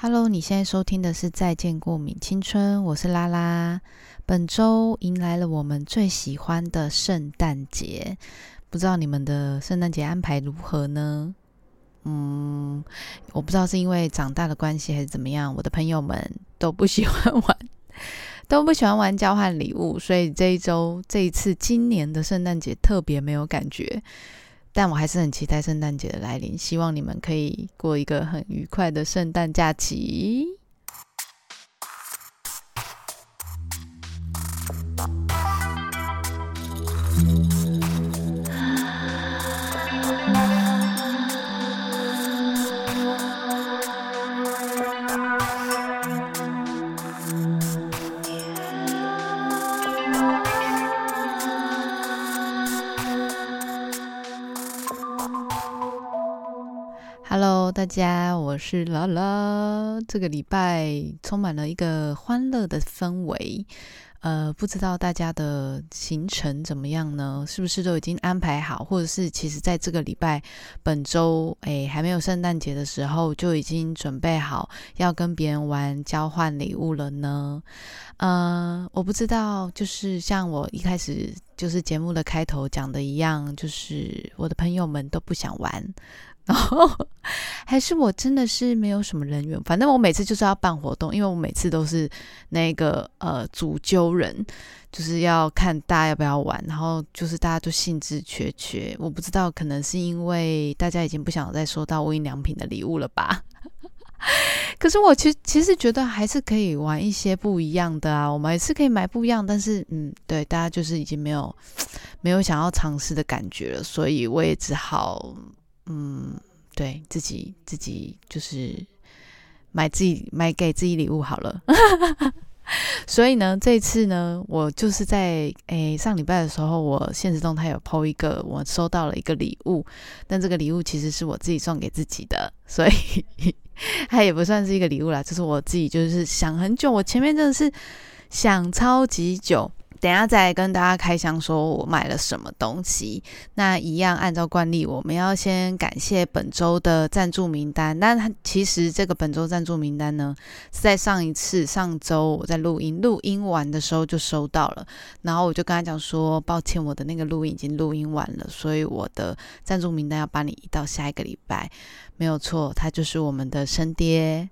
Hello，你现在收听的是《再见过敏青春》，我是拉拉。本周迎来了我们最喜欢的圣诞节，不知道你们的圣诞节安排如何呢？嗯，我不知道是因为长大的关系还是怎么样，我的朋友们都不喜欢玩，都不喜欢玩交换礼物，所以这一周这一次今年的圣诞节特别没有感觉。但我还是很期待圣诞节的来临，希望你们可以过一个很愉快的圣诞假期。家，我是拉拉。这个礼拜充满了一个欢乐的氛围，呃，不知道大家的行程怎么样呢？是不是都已经安排好，或者是其实在这个礼拜本周，诶，还没有圣诞节的时候就已经准备好要跟别人玩交换礼物了呢？呃，我不知道，就是像我一开始就是节目的开头讲的一样，就是我的朋友们都不想玩。然后 还是我真的是没有什么人缘，反正我每次就是要办活动，因为我每次都是那个呃主揪人，就是要看大家要不要玩，然后就是大家都兴致缺缺。我不知道，可能是因为大家已经不想再收到无印良品的礼物了吧？可是我其实其实觉得还是可以玩一些不一样的啊，我们还是可以买不一样，但是嗯，对，大家就是已经没有没有想要尝试的感觉了，所以我也只好。嗯，对自己自己就是买自己买给自己礼物好了。所以呢，这次呢，我就是在诶上礼拜的时候，我现实动态有 PO 一个，我收到了一个礼物，但这个礼物其实是我自己送给自己的，所以 它也不算是一个礼物啦，就是我自己就是想很久，我前面真的是想超级久。等下再跟大家开箱，说我买了什么东西。那一样按照惯例，我们要先感谢本周的赞助名单。那其实这个本周赞助名单呢，是在上一次上周我在录音录音完的时候就收到了。然后我就跟他讲说，抱歉，我的那个录音已经录音完了，所以我的赞助名单要帮你移到下一个礼拜。没有错，他就是我们的生爹。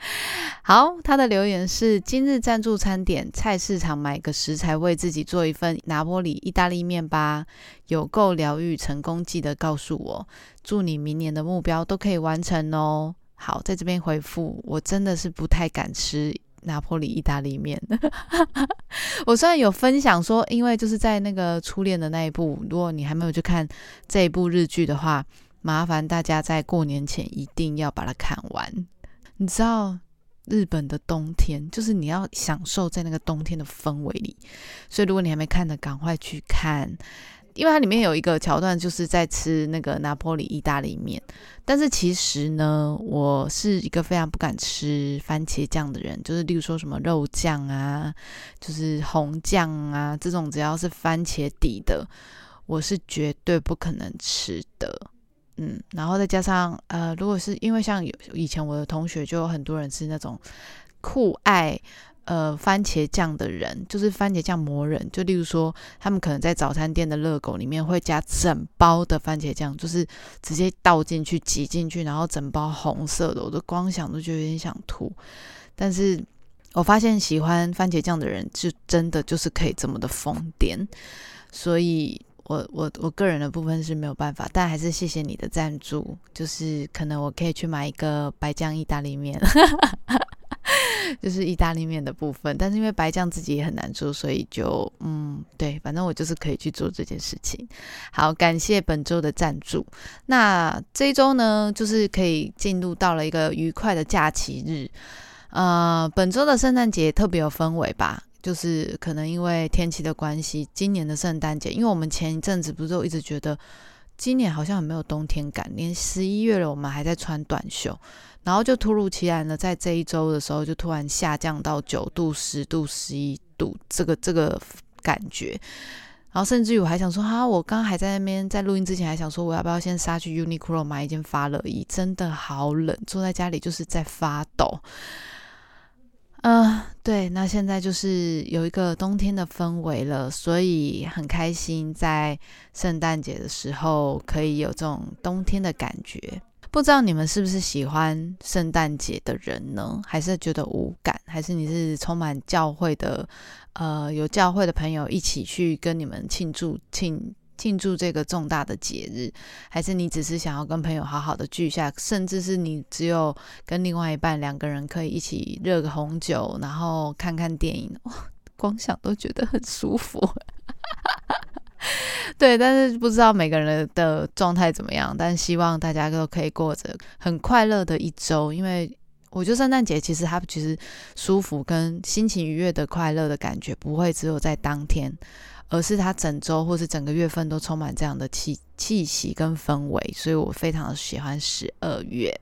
好，他的留言是：今日赞助餐点，菜市场买个食材，为自己做一份拿波里意大利面吧。有够疗愈，成功记得告诉我。祝你明年的目标都可以完成哦。好，在这边回复，我真的是不太敢吃拿破里意大利面。我虽然有分享说，因为就是在那个初恋的那一部，如果你还没有去看这一部日剧的话，麻烦大家在过年前一定要把它看完。你知道日本的冬天，就是你要享受在那个冬天的氛围里。所以如果你还没看的，赶快去看，因为它里面有一个桥段，就是在吃那个拿破里意大利面。但是其实呢，我是一个非常不敢吃番茄酱的人，就是例如说什么肉酱啊，就是红酱啊这种，只要是番茄底的，我是绝对不可能吃的。嗯，然后再加上呃，如果是因为像有以前我的同学就有很多人是那种酷爱呃番茄酱的人，就是番茄酱魔人。就例如说，他们可能在早餐店的热狗里面会加整包的番茄酱，就是直接倒进去挤进去，然后整包红色的，我都光想都觉得有点想吐。但是我发现喜欢番茄酱的人，就真的就是可以这么的疯癫，所以。我我我个人的部分是没有办法，但还是谢谢你的赞助。就是可能我可以去买一个白酱意大利面，就是意大利面的部分。但是因为白酱自己也很难做，所以就嗯，对，反正我就是可以去做这件事情。好，感谢本周的赞助。那这一周呢，就是可以进入到了一个愉快的假期日。呃，本周的圣诞节特别有氛围吧。就是可能因为天气的关系，今年的圣诞节，因为我们前一阵子不是都一直觉得今年好像很没有冬天感，连十一月了我们还在穿短袖，然后就突如其来的在这一周的时候就突然下降到九度、十度、十一度这个这个感觉，然后甚至于我还想说，哈，我刚刚还在那边在录音之前还想说，我要不要先杀去 Uniqlo 买一件发热衣？真的好冷，坐在家里就是在发抖。嗯，对，那现在就是有一个冬天的氛围了，所以很开心在圣诞节的时候可以有这种冬天的感觉。不知道你们是不是喜欢圣诞节的人呢？还是觉得无感？还是你是充满教会的，呃，有教会的朋友一起去跟你们庆祝庆庆祝这个重大的节日？还是你只是想要跟朋友好好的聚下？甚至是你只有跟另外一半两个人可以一起热个红酒，然后看看电影？光想都觉得很舒服。对，但是不知道每个人的状态怎么样，但希望大家都可以过着很快乐的一周。因为我觉得圣诞节其实它其实舒服跟心情愉悦的快乐的感觉不会只有在当天，而是它整周或是整个月份都充满这样的气气息跟氛围。所以我非常的喜欢十二月。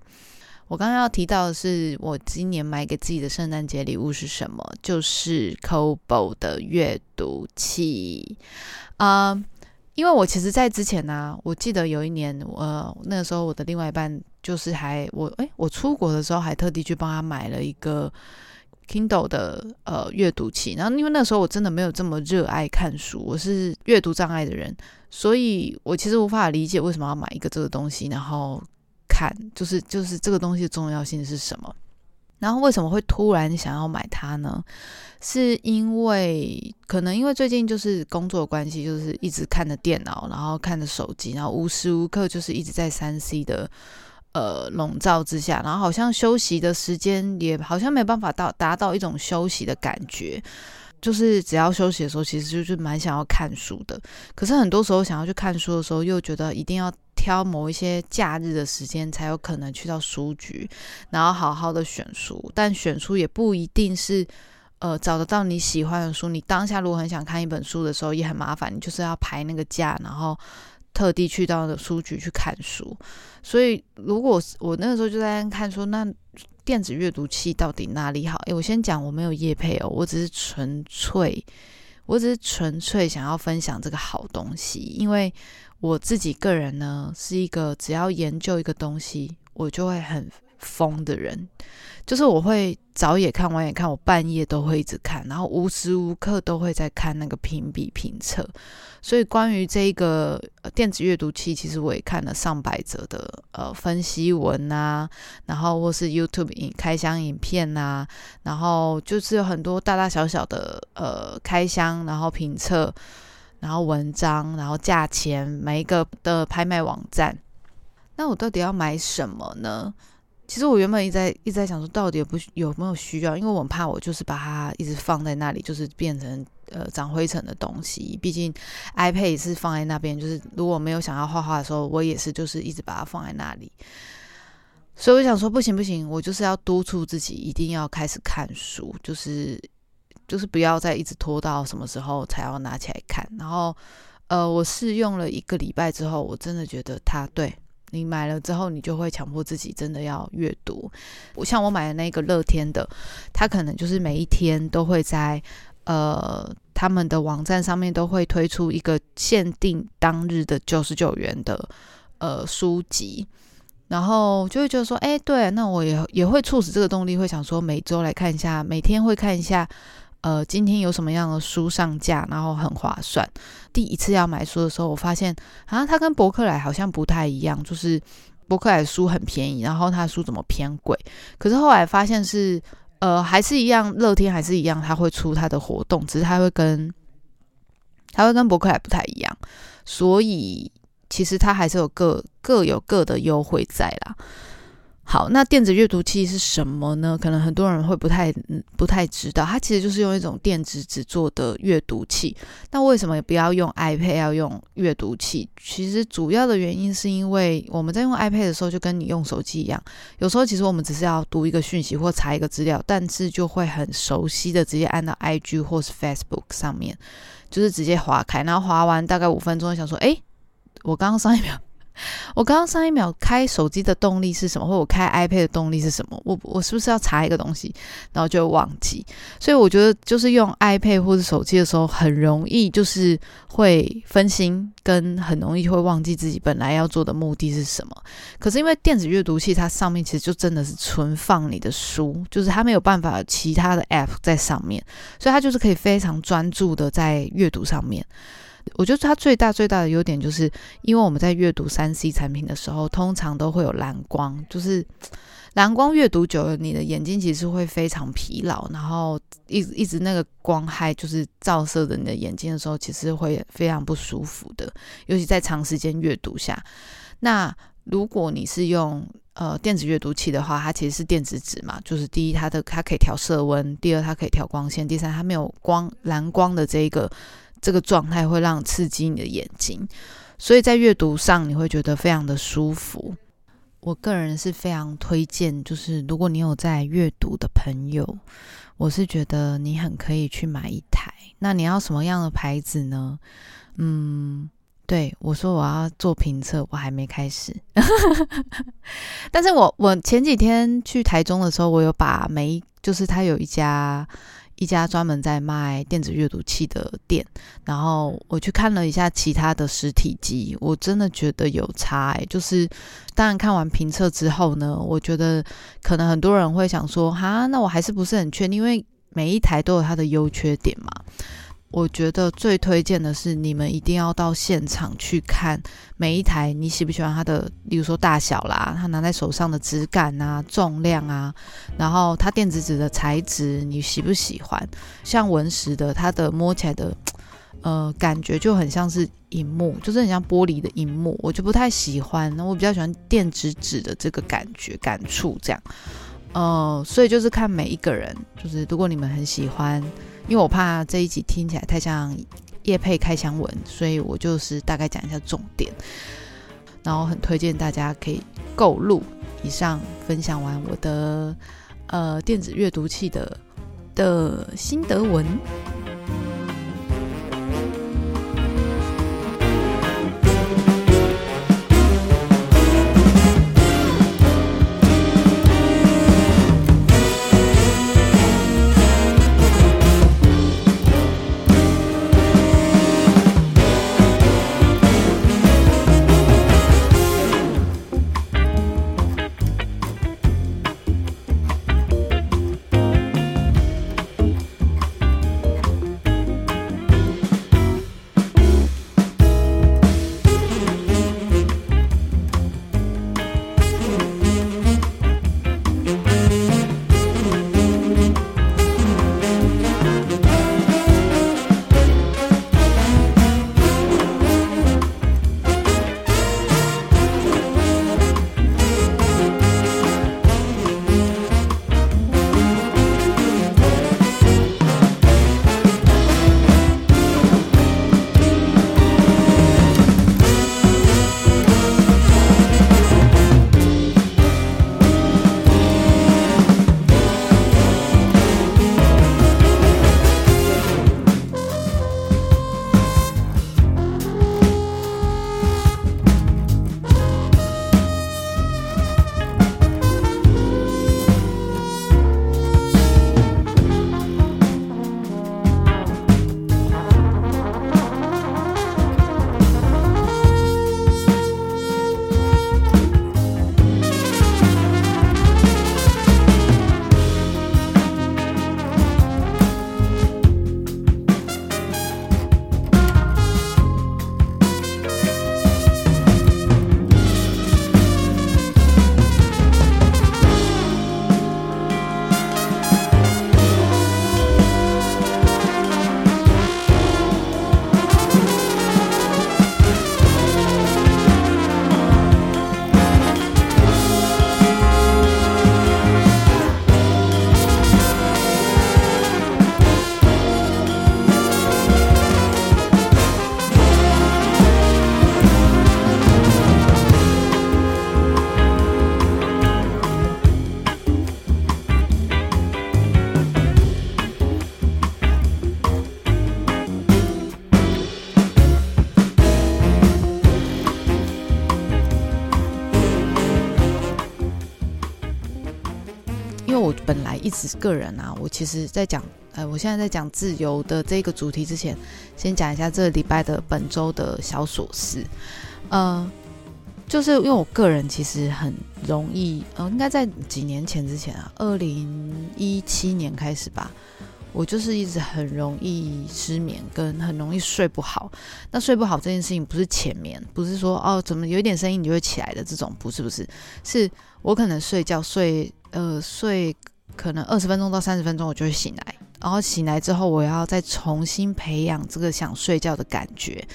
我刚刚要提到的是，我今年买给自己的圣诞节礼物是什么？就是 Kobo 的阅读器啊。因为我其实，在之前呢，我记得有一年，呃，那个时候我的另外一半就是还我，哎，我出国的时候还特地去帮他买了一个 Kindle 的呃阅读器。然后，因为那时候我真的没有这么热爱看书，我是阅读障碍的人，所以我其实无法理解为什么要买一个这个东西，然后看，就是就是这个东西的重要性是什么。然后为什么会突然想要买它呢？是因为可能因为最近就是工作关系，就是一直看着电脑，然后看着手机，然后无时无刻就是一直在三 C 的呃笼罩之下，然后好像休息的时间也好像没办法到达到一种休息的感觉。就是只要休息的时候，其实就是蛮想要看书的。可是很多时候想要去看书的时候，又觉得一定要挑某一些假日的时间才有可能去到书局，然后好好的选书。但选书也不一定是呃找得到你喜欢的书。你当下如果很想看一本书的时候，也很麻烦，你就是要排那个假，然后特地去到的书局去看书。所以如果我那个时候就在看书，那。电子阅读器到底哪里好？诶，我先讲，我没有叶配哦，我只是纯粹，我只是纯粹想要分享这个好东西，因为我自己个人呢是一个只要研究一个东西，我就会很。疯的人，就是我会早也看晚也看，我半夜都会一直看，然后无时无刻都会在看那个评比评测。所以关于这个电子阅读器，其实我也看了上百则的呃分析文啊，然后或是 YouTube 影开箱影片啊，然后就是有很多大大小小的呃开箱，然后评测，然后文章，然后价钱，每一个的拍卖网站。那我到底要买什么呢？其实我原本一直在一直在想说，到底有不有没有需要？因为我怕我就是把它一直放在那里，就是变成呃长灰尘的东西。毕竟 iPad 也是放在那边，就是如果没有想要画画的时候，我也是就是一直把它放在那里。所以我想说，不行不行，我就是要督促自己一定要开始看书，就是就是不要再一直拖到什么时候才要拿起来看。然后呃，我试用了一个礼拜之后，我真的觉得它对。你买了之后，你就会强迫自己真的要阅读。我像我买的那个乐天的，它可能就是每一天都会在呃他们的网站上面都会推出一个限定当日的九十九元的呃书籍，然后就会觉得说，哎，对，那我也也会促使这个动力，会想说每周来看一下，每天会看一下。呃，今天有什么样的书上架，然后很划算。第一次要买书的时候，我发现啊，它跟博客来好像不太一样，就是博客来书很便宜，然后它的书怎么偏贵？可是后来发现是，呃，还是一样，乐天还是一样，它会出它的活动，只是它会跟它会跟博客来不太一样，所以其实它还是有各各有各的优惠在啦。好，那电子阅读器是什么呢？可能很多人会不太不太知道，它其实就是用一种电子纸做的阅读器。那为什么不要用 iPad 要用阅读器？其实主要的原因是因为我们在用 iPad 的时候，就跟你用手机一样，有时候其实我们只是要读一个讯息或查一个资料，但是就会很熟悉的直接按到 IG 或是 Facebook 上面，就是直接划开，然后划完大概五分钟，想说，哎，我刚刚上一秒。我刚刚上一秒开手机的动力是什么，或我开 iPad 的动力是什么？我我是不是要查一个东西，然后就忘记？所以我觉得就是用 iPad 或者手机的时候，很容易就是会分心，跟很容易会忘记自己本来要做的目的是什么。可是因为电子阅读器它上面其实就真的是存放你的书，就是它没有办法其他的 App 在上面，所以它就是可以非常专注的在阅读上面。我觉得它最大最大的优点就是，因为我们在阅读三 C 产品的时候，通常都会有蓝光，就是 蓝光阅读久了，你的眼睛其实会非常疲劳，然后一一直那个光害就是照射着你的眼睛的时候，其实会非常不舒服的，尤其在长时间阅读下。那如果你是用呃电子阅读器的话，它其实是电子纸嘛，就是第一它的它可以调色温，第二它可以调光线，第三它没有光蓝光的这一个。这个状态会让刺激你的眼睛，所以在阅读上你会觉得非常的舒服。我个人是非常推荐，就是如果你有在阅读的朋友，我是觉得你很可以去买一台。那你要什么样的牌子呢？嗯，对我说我要做评测，我还没开始。但是我我前几天去台中的时候，我有把每一就是他有一家。一家专门在卖电子阅读器的店，然后我去看了一下其他的实体机，我真的觉得有差。就是当然看完评测之后呢，我觉得可能很多人会想说，哈，那我还是不是很确定，因为每一台都有它的优缺点嘛。我觉得最推荐的是，你们一定要到现场去看每一台，你喜不喜欢它的，例如说大小啦，它拿在手上的质感啊、重量啊，然后它电子纸的材质你喜不喜欢？像文石的，它的摸起来的，呃，感觉就很像是荧幕，就是很像玻璃的荧幕，我就不太喜欢。那我比较喜欢电子纸的这个感觉、感触这样。呃，所以就是看每一个人，就是如果你们很喜欢。因为我怕这一集听起来太像叶配开箱文，所以我就是大概讲一下重点，然后很推荐大家可以购入。以上分享完我的呃电子阅读器的的心得文。本来一直个人啊，我其实在讲，呃，我现在在讲自由的这个主题之前，先讲一下这个礼拜的本周的小琐事，呃，就是因为我个人其实很容易，呃，应该在几年前之前啊，二零一七年开始吧。我就是一直很容易失眠，跟很容易睡不好。那睡不好这件事情不是浅眠，不是说哦怎么有一点声音你就会起来的这种，不是不是，是我可能睡觉睡呃睡可能二十分钟到三十分钟我就会醒来，然后醒来之后我要再重新培养这个想睡觉的感觉，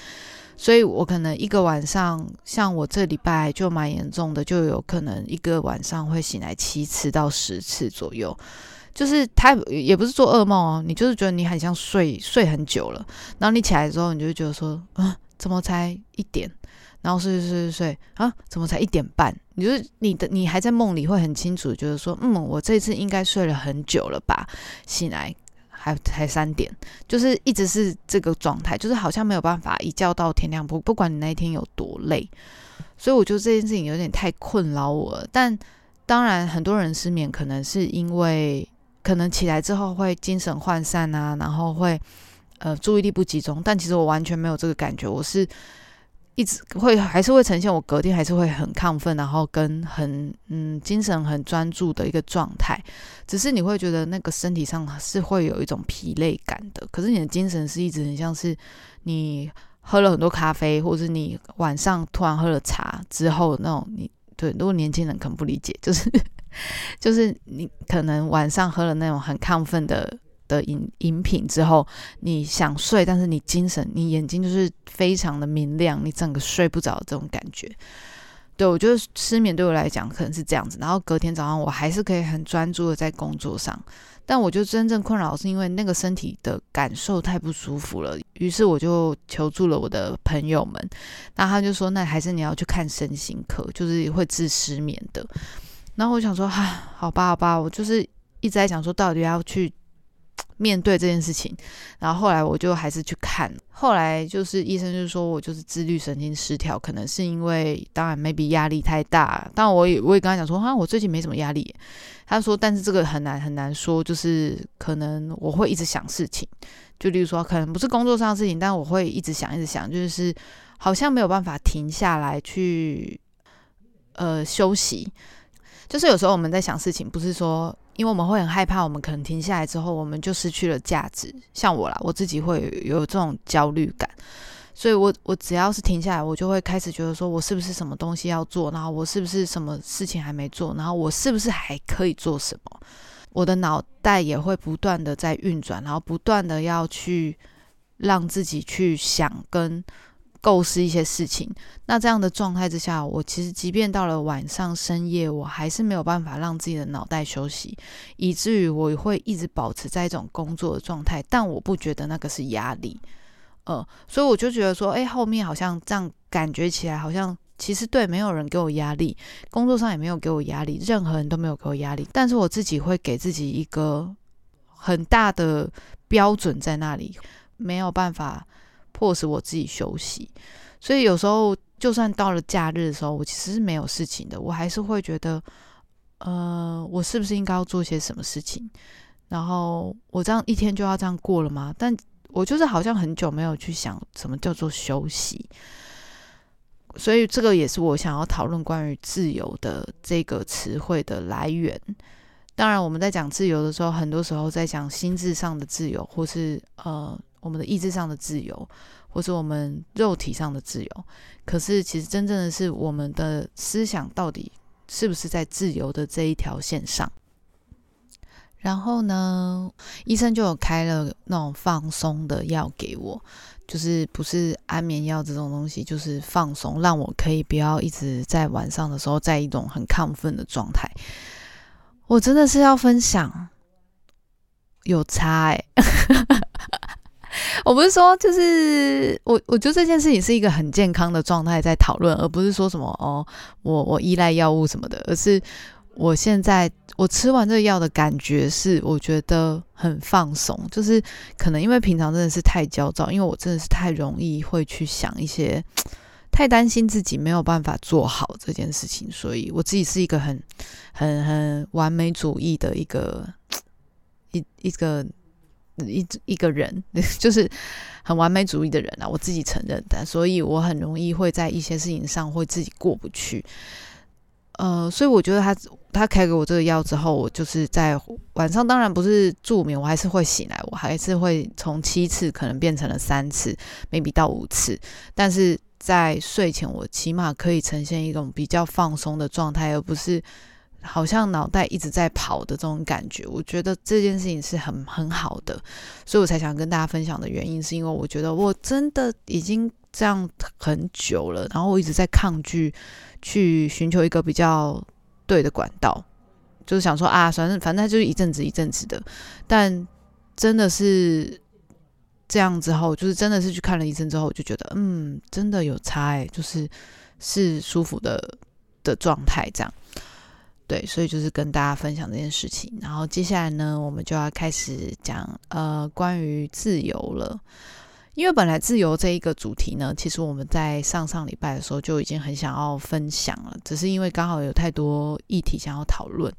所以我可能一个晚上，像我这礼拜就蛮严重的，就有可能一个晚上会醒来七次到十次左右。就是他也不是做噩梦哦，你就是觉得你很像睡睡很久了，然后你起来之后，你就觉得说啊，怎么才一点？然后睡睡睡睡睡啊，怎么才一点半？你就是你的你还在梦里会很清楚，就是说嗯，我这次应该睡了很久了吧？醒来还才三点，就是一直是这个状态，就是好像没有办法一觉到天亮，不不管你那一天有多累，所以我觉得这件事情有点太困扰我了。但当然，很多人失眠可能是因为。可能起来之后会精神涣散啊，然后会呃注意力不集中，但其实我完全没有这个感觉，我是一直会还是会呈现我隔天还是会很亢奋，然后跟很嗯精神很专注的一个状态，只是你会觉得那个身体上是会有一种疲累感的，可是你的精神是一直很像是你喝了很多咖啡，或者是你晚上突然喝了茶之后那种你对，如果年轻人可能不理解，就是。就是你可能晚上喝了那种很亢奋的的饮饮品之后，你想睡，但是你精神，你眼睛就是非常的明亮，你整个睡不着这种感觉。对我觉得失眠对我来讲可能是这样子，然后隔天早上我还是可以很专注的在工作上，但我就真正困扰是因为那个身体的感受太不舒服了，于是我就求助了我的朋友们，那他就说，那还是你要去看身心科，就是会治失眠的。然后我想说，哈，好吧，好吧，我就是一直在想说，到底要去面对这件事情。然后后来我就还是去看，后来就是医生就说我就是自律神经失调，可能是因为当然 maybe 压力太大。但我也我也跟他讲说，哈，我最近没什么压力。他说，但是这个很难很难说，就是可能我会一直想事情，就例如说，可能不是工作上的事情，但我会一直想一直想，就是好像没有办法停下来去呃休息。就是有时候我们在想事情，不是说，因为我们会很害怕，我们可能停下来之后，我们就失去了价值。像我啦，我自己会有这种焦虑感，所以我我只要是停下来，我就会开始觉得说，我是不是什么东西要做，然后我是不是什么事情还没做，然后我是不是还可以做什么？我的脑袋也会不断的在运转，然后不断的要去让自己去想跟。构思一些事情，那这样的状态之下，我其实即便到了晚上深夜，我还是没有办法让自己的脑袋休息，以至于我会一直保持在一种工作的状态。但我不觉得那个是压力，呃，所以我就觉得说，哎，后面好像这样感觉起来，好像其实对，没有人给我压力，工作上也没有给我压力，任何人都没有给我压力，但是我自己会给自己一个很大的标准在那里，没有办法。迫使我自己休息，所以有时候就算到了假日的时候，我其实是没有事情的，我还是会觉得，呃，我是不是应该要做些什么事情？然后我这样一天就要这样过了吗？但我就是好像很久没有去想什么叫做休息，所以这个也是我想要讨论关于自由的这个词汇的来源。当然，我们在讲自由的时候，很多时候在讲心智上的自由，或是呃。我们的意志上的自由，或是我们肉体上的自由，可是其实真正的是我们的思想到底是不是在自由的这一条线上？然后呢，医生就有开了那种放松的药给我，就是不是安眠药这种东西，就是放松，让我可以不要一直在晚上的时候在一种很亢奋的状态。我真的是要分享，有差哎。我不是说，就是我，我觉得这件事情是一个很健康的状态在讨论，而不是说什么哦，我我依赖药物什么的，而是我现在我吃完这个药的感觉是，我觉得很放松，就是可能因为平常真的是太焦躁，因为我真的是太容易会去想一些太担心自己没有办法做好这件事情，所以我自己是一个很很很完美主义的一个 一一个一一个人，就是很完美主义的人啊，我自己承认的，所以我很容易会在一些事情上会自己过不去。呃，所以我觉得他他开给我这个药之后，我就是在晚上，当然不是助眠，我还是会醒来，我还是会从七次可能变成了三次，maybe 到五次，但是在睡前，我起码可以呈现一种比较放松的状态，而不是好像脑袋一直在跑的这种感觉。我觉得这件事情是很很好的，所以我才想跟大家分享的原因，是因为我觉得我真的已经这样很久了，然后我一直在抗拒。去寻求一个比较对的管道，就是想说啊，反正反正就是一阵子一阵子的，但真的是这样之后，就是真的是去看了医生之后，我就觉得嗯，真的有差哎，就是是舒服的的状态这样。对，所以就是跟大家分享这件事情。然后接下来呢，我们就要开始讲呃关于自由了。因为本来自由这一个主题呢，其实我们在上上礼拜的时候就已经很想要分享了，只是因为刚好有太多议题想要讨论，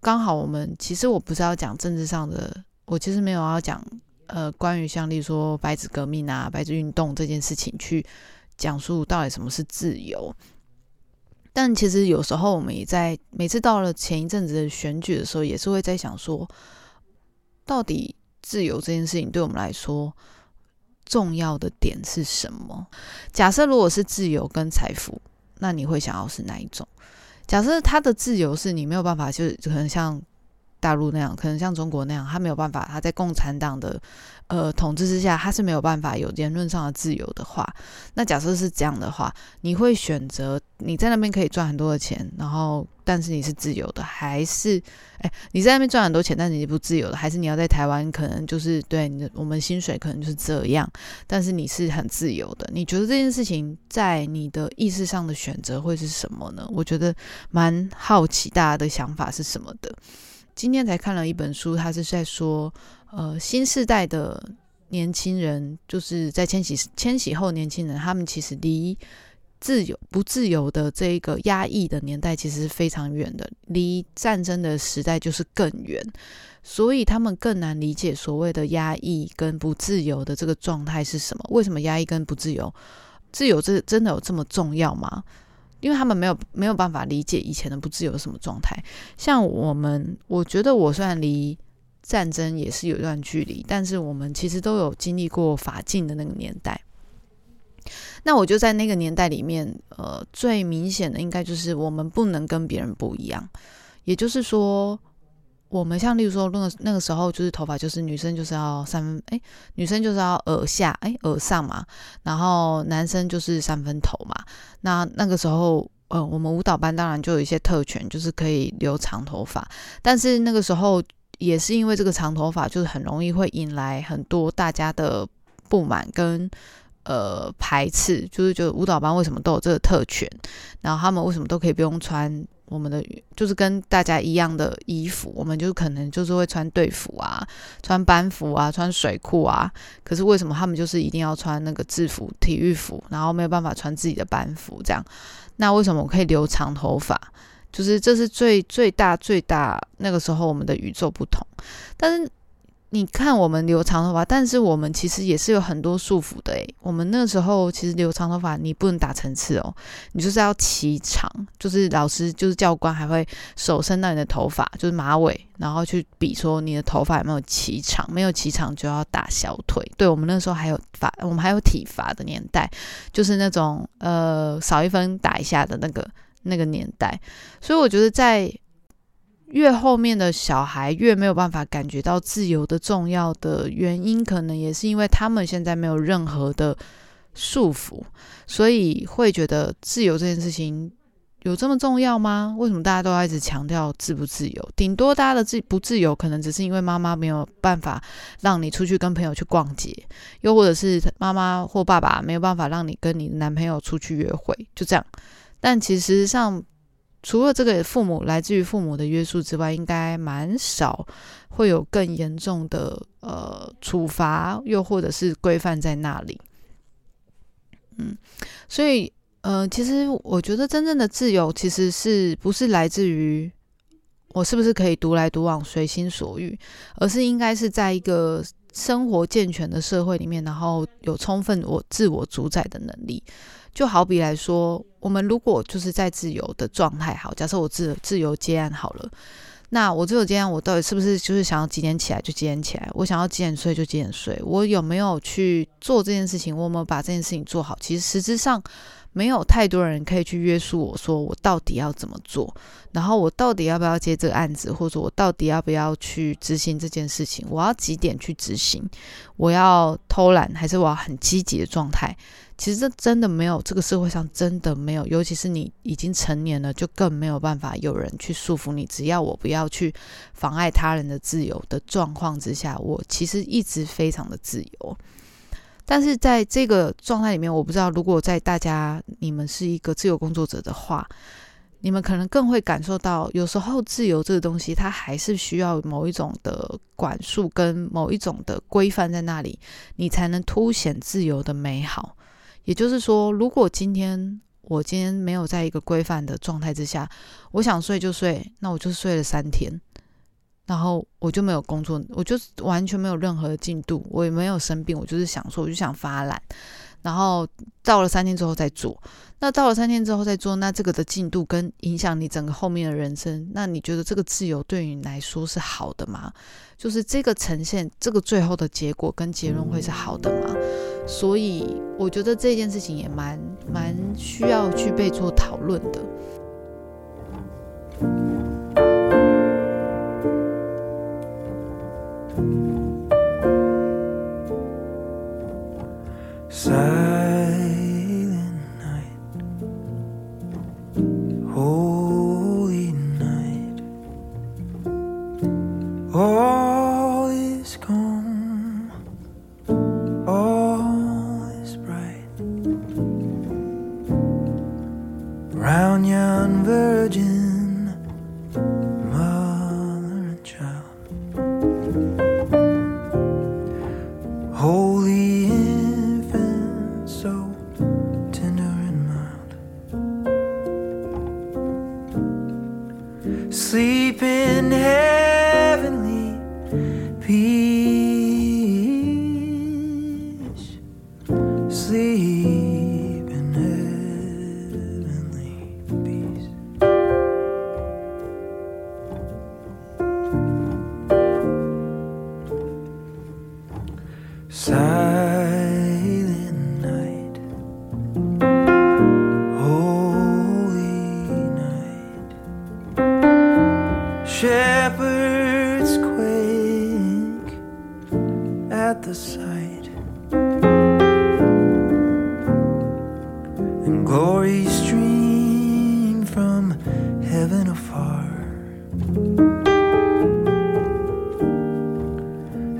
刚好我们其实我不是要讲政治上的，我其实没有要讲呃关于像例如说白纸革命啊、白纸运动这件事情去讲述到底什么是自由，但其实有时候我们也在每次到了前一阵子的选举的时候，也是会在想说，到底自由这件事情对我们来说。重要的点是什么？假设如果是自由跟财富，那你会想要是哪一种？假设他的自由是你没有办法，就是可能像大陆那样，可能像中国那样，他没有办法，他在共产党的。呃，统治之下，他是没有办法有言论上的自由的话，那假设是这样的话，你会选择你在那边可以赚很多的钱，然后但是你是自由的，还是哎你在那边赚很多钱，但是你不自由的，还是你要在台湾可能就是对你的我们薪水可能就是这样，但是你是很自由的，你觉得这件事情在你的意识上的选择会是什么呢？我觉得蛮好奇大家的想法是什么的。今天才看了一本书，他是在说。呃，新时代的年轻人，就是在千禧千禧后年轻人，他们其实离自由不自由的这一个压抑的年代，其实是非常远的，离战争的时代就是更远，所以他们更难理解所谓的压抑跟不自由的这个状态是什么？为什么压抑跟不自由？自由这真的有这么重要吗？因为他们没有没有办法理解以前的不自由什么状态。像我们，我觉得我虽然离。战争也是有一段距离，但是我们其实都有经历过法禁的那个年代。那我就在那个年代里面，呃，最明显的应该就是我们不能跟别人不一样。也就是说，我们像例如说那个那个时候，就是头发就是女生就是要三分，哎，女生就是要耳下，哎，耳上嘛，然后男生就是三分头嘛。那那个时候，呃，我们舞蹈班当然就有一些特权，就是可以留长头发，但是那个时候。也是因为这个长头发，就是很容易会引来很多大家的不满跟呃排斥，就是觉得舞蹈班为什么都有这个特权，然后他们为什么都可以不用穿我们的，就是跟大家一样的衣服，我们就可能就是会穿队服啊，穿班服啊，穿水裤啊，可是为什么他们就是一定要穿那个制服体育服，然后没有办法穿自己的班服这样？那为什么我可以留长头发？就是这是最最大最大那个时候我们的宇宙不同，但是你看我们留长头发，但是我们其实也是有很多束缚的诶，我们那时候其实留长头发，你不能打层次哦，你就是要齐长，就是老师就是教官还会手伸到你的头发，就是马尾，然后去比说你的头发有没有齐长，没有齐长就要打小腿。对我们那时候还有罚，我们还有体罚的年代，就是那种呃少一分打一下的那个。那个年代，所以我觉得在越后面的小孩越没有办法感觉到自由的重要的原因，可能也是因为他们现在没有任何的束缚，所以会觉得自由这件事情有这么重要吗？为什么大家都要一直强调自不自由？顶多大家的自不自由，可能只是因为妈妈没有办法让你出去跟朋友去逛街，又或者是妈妈或爸爸没有办法让你跟你的男朋友出去约会，就这样。但其实上，除了这个父母来自于父母的约束之外，应该蛮少会有更严重的呃处罚，又或者是规范在那里。嗯，所以呃，其实我觉得真正的自由其实是不是来自于我是不是可以独来独往、随心所欲，而是应该是在一个生活健全的社会里面，然后有充分我自我主宰的能力。就好比来说，我们如果就是在自由的状态，好，假设我自自由接案好了。那我自由接案，我到底是不是就是想要几点起来就几点起来？我想要几点睡就几点睡？我有没有去做这件事情？我有没有把这件事情做好？其实实质上没有太多人可以去约束我说我到底要怎么做，然后我到底要不要接这个案子，或者我到底要不要去执行这件事情？我要几点去执行？我要偷懒还是我要很积极的状态？其实这真的没有，这个社会上真的没有，尤其是你已经成年了，就更没有办法有人去束缚你。只要我不要去妨碍他人的自由的状况之下，我其实一直非常的自由。但是在这个状态里面，我不知道如果在大家你们是一个自由工作者的话，你们可能更会感受到，有时候自由这个东西，它还是需要某一种的管束跟某一种的规范在那里，你才能凸显自由的美好。也就是说，如果今天我今天没有在一个规范的状态之下，我想睡就睡，那我就睡了三天，然后我就没有工作，我就完全没有任何的进度，我也没有生病，我就是想说，我就想发懒，然后到了三天之后再做。那到了三天之后再做，那这个的进度跟影响你整个后面的人生，那你觉得这个自由对于你来说是好的吗？就是这个呈现，这个最后的结果跟结论会是好的吗？所以我觉得这件事情也蛮蛮需要去被做讨论的。Silent night, holy night, all is calm, all is bright. Round yon virgin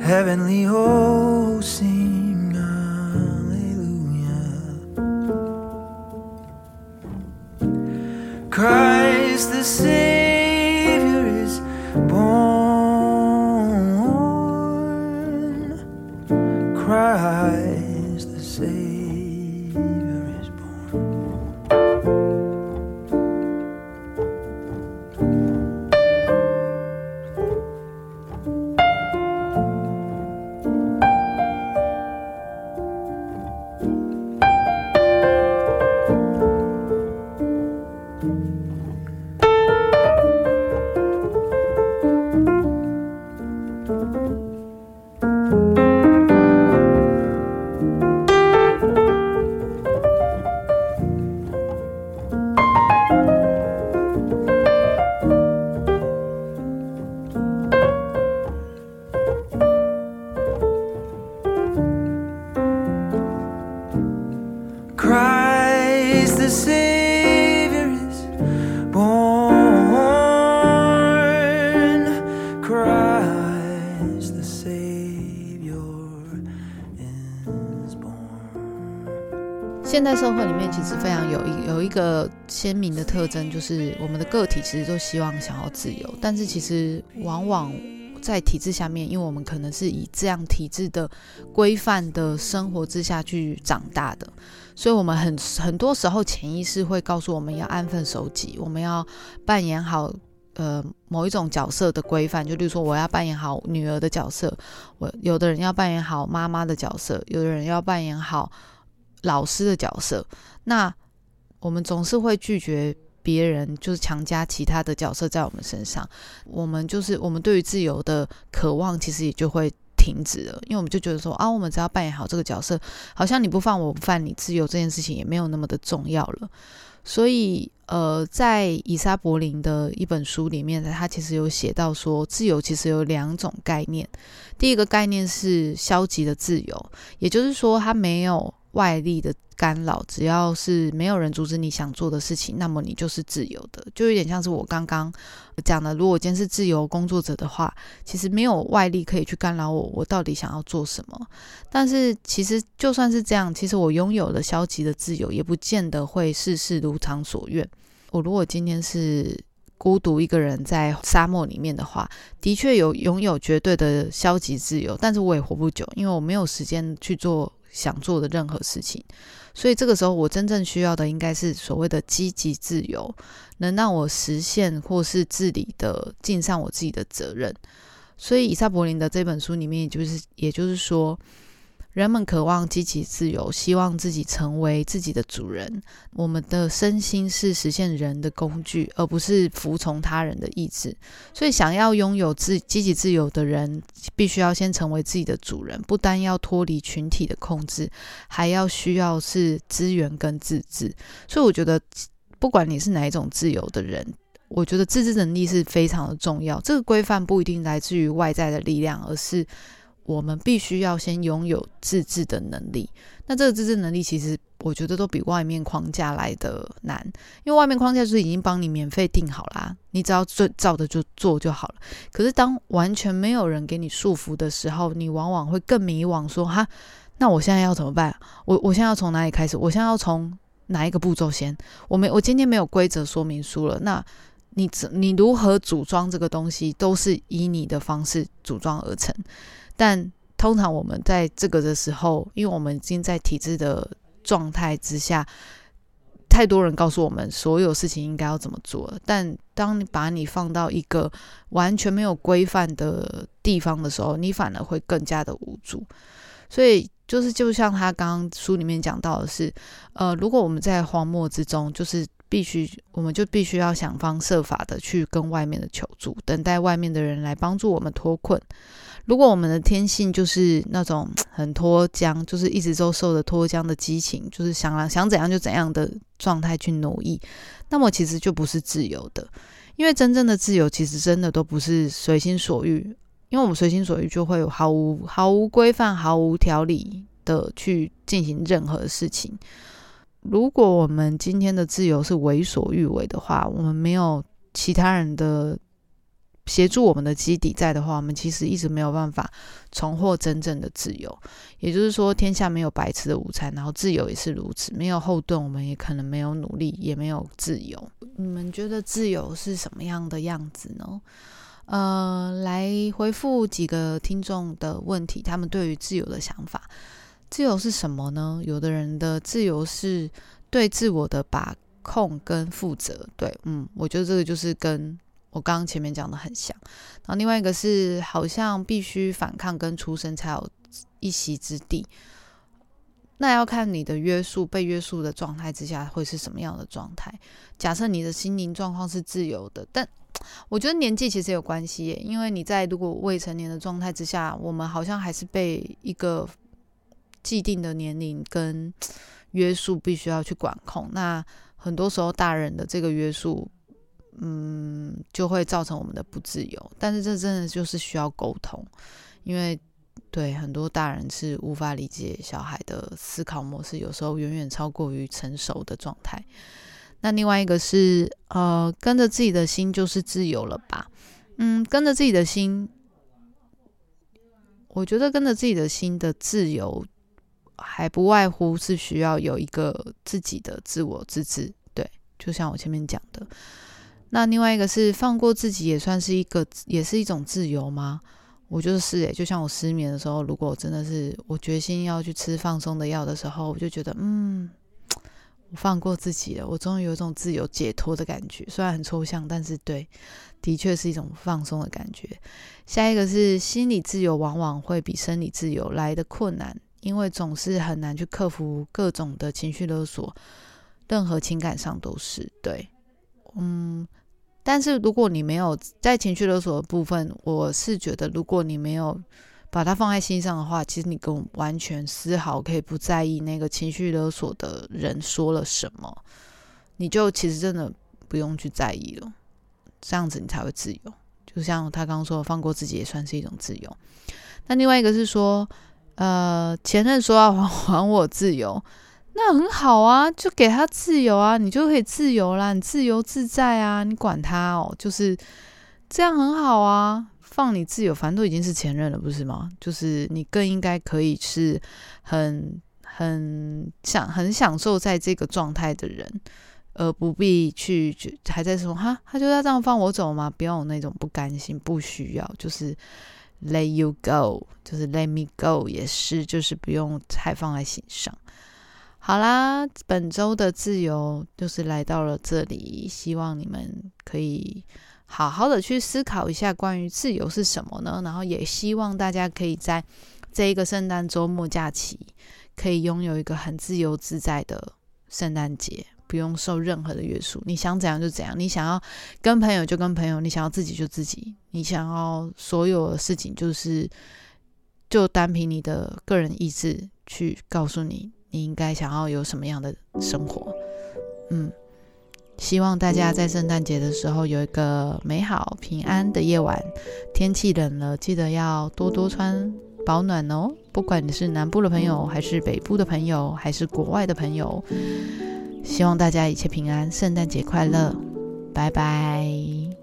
heavenly hosts sing hallelujah. Christ the Savior. 现代社会里面其实非常有一有一个鲜明的特征，就是我们的个体其实都希望想要自由，但是其实往往在体制下面，因为我们可能是以这样体制的规范的生活之下去长大的，所以我们很很多时候潜意识会告诉我们要安分守己，我们要扮演好呃某一种角色的规范，就例如说我要扮演好女儿的角色，我有的人要扮演好妈妈的角色，有的人要扮演好老师的角色，那我们总是会拒绝。别人就是强加其他的角色在我们身上，我们就是我们对于自由的渴望，其实也就会停止了，因为我们就觉得说啊，我们只要扮演好这个角色，好像你不放我不放你，自由这件事情也没有那么的重要了。所以，呃，在伊莎柏林的一本书里面，他其实有写到说，自由其实有两种概念。第一个概念是消极的自由，也就是说，它没有外力的。干扰，只要是没有人阻止你想做的事情，那么你就是自由的。就有点像是我刚刚讲的，如果今天是自由工作者的话，其实没有外力可以去干扰我，我到底想要做什么。但是其实就算是这样，其实我拥有了消极的自由，也不见得会事事如常所愿。我如果今天是孤独一个人在沙漠里面的话，的确有拥有绝对的消极自由，但是我也活不久，因为我没有时间去做想做的任何事情。所以这个时候，我真正需要的应该是所谓的积极自由，能让我实现或是自理的尽上我自己的责任。所以，以萨柏林的这本书里面，就是也就是说。人们渴望积极自由，希望自己成为自己的主人。我们的身心是实现人的工具，而不是服从他人的意志。所以，想要拥有自积极自由的人，必须要先成为自己的主人。不单要脱离群体的控制，还要需要是资源跟自治。所以，我觉得不管你是哪一种自由的人，我觉得自治能力是非常的重要。这个规范不一定来自于外在的力量，而是。我们必须要先拥有自制的能力。那这个自制能力，其实我觉得都比外面框架来的难，因为外面框架是已经帮你免费定好啦，你只要照照着就做就好了。可是当完全没有人给你束缚的时候，你往往会更迷惘，说哈，那我现在要怎么办？我我现在要从哪里开始？我现在要从哪一个步骤先？我没，我今天没有规则说明书了。那你你如何组装这个东西，都是以你的方式组装而成。但通常我们在这个的时候，因为我们已经在体制的状态之下，太多人告诉我们所有事情应该要怎么做了。但当你把你放到一个完全没有规范的地方的时候，你反而会更加的无助。所以，就是就像他刚刚书里面讲到的是，呃，如果我们在荒漠之中，就是必须，我们就必须要想方设法的去跟外面的求助，等待外面的人来帮助我们脱困。如果我们的天性就是那种很脱缰，就是一直都受着脱缰的激情，就是想想怎样就怎样的状态去奴役，那么其实就不是自由的。因为真正的自由，其实真的都不是随心所欲。因为我们随心所欲，就会毫无毫无规范、毫无条理的去进行任何事情。如果我们今天的自由是为所欲为的话，我们没有其他人的。协助我们的基底在的话，我们其实一直没有办法重获真正的自由。也就是说，天下没有白吃的午餐，然后自由也是如此。没有后盾，我们也可能没有努力，也没有自由。你们觉得自由是什么样的样子呢？呃，来回复几个听众的问题，他们对于自由的想法。自由是什么呢？有的人的自由是对自我的把控跟负责。对，嗯，我觉得这个就是跟。我刚刚前面讲的很像，然后另外一个是好像必须反抗跟出生才有一席之地，那要看你的约束被约束的状态之下会是什么样的状态。假设你的心灵状况是自由的，但 我觉得年纪其实有关系耶，因为你在如果未成年的状态之下，我们好像还是被一个既定的年龄跟 约束必须要去管控。那很多时候大人的这个约束。嗯，就会造成我们的不自由。但是这真的就是需要沟通，因为对很多大人是无法理解小孩的思考模式，有时候远远超过于成熟的状态。那另外一个是，呃，跟着自己的心就是自由了吧？嗯，跟着自己的心，我觉得跟着自己的心的自由，还不外乎是需要有一个自己的自我自治。对，就像我前面讲的。那另外一个是放过自己，也算是一个，也是一种自由吗？我就是诶，就像我失眠的时候，如果真的是我决心要去吃放松的药的时候，我就觉得，嗯，我放过自己了，我终于有一种自由解脱的感觉。虽然很抽象，但是对，的确是一种放松的感觉。下一个是心理自由，往往会比生理自由来的困难，因为总是很难去克服各种的情绪勒索，任何情感上都是对，嗯。但是如果你没有在情绪勒索的部分，我是觉得，如果你没有把它放在心上的话，其实你跟我完全丝毫可以不在意那个情绪勒索的人说了什么，你就其实真的不用去在意了，这样子你才会自由。就像他刚刚说，放过自己也算是一种自由。那另外一个是说，呃，前任说要还我自由。那很好啊，就给他自由啊，你就可以自由啦，你自由自在啊，你管他哦，就是这样很好啊，放你自由，反正都已经是前任了，不是吗？就是你更应该可以是很很享很享受在这个状态的人，而不必去还在说哈，他就要这样放我走吗？不要有那种不甘心，不需要，就是 let you go，就是 let me go，也是，就是不用太放在心上。好啦，本周的自由就是来到了这里，希望你们可以好好的去思考一下关于自由是什么呢？然后也希望大家可以在这一个圣诞周末假期，可以拥有一个很自由自在的圣诞节，不用受任何的约束，你想怎样就怎样，你想要跟朋友就跟朋友，你想要自己就自己，你想要所有的事情就是就单凭你的个人意志去告诉你。你应该想要有什么样的生活？嗯，希望大家在圣诞节的时候有一个美好平安的夜晚。天气冷了，记得要多多穿保暖哦。不管你是南部的朋友，还是北部的朋友，还是国外的朋友，希望大家一切平安，圣诞节快乐，拜拜。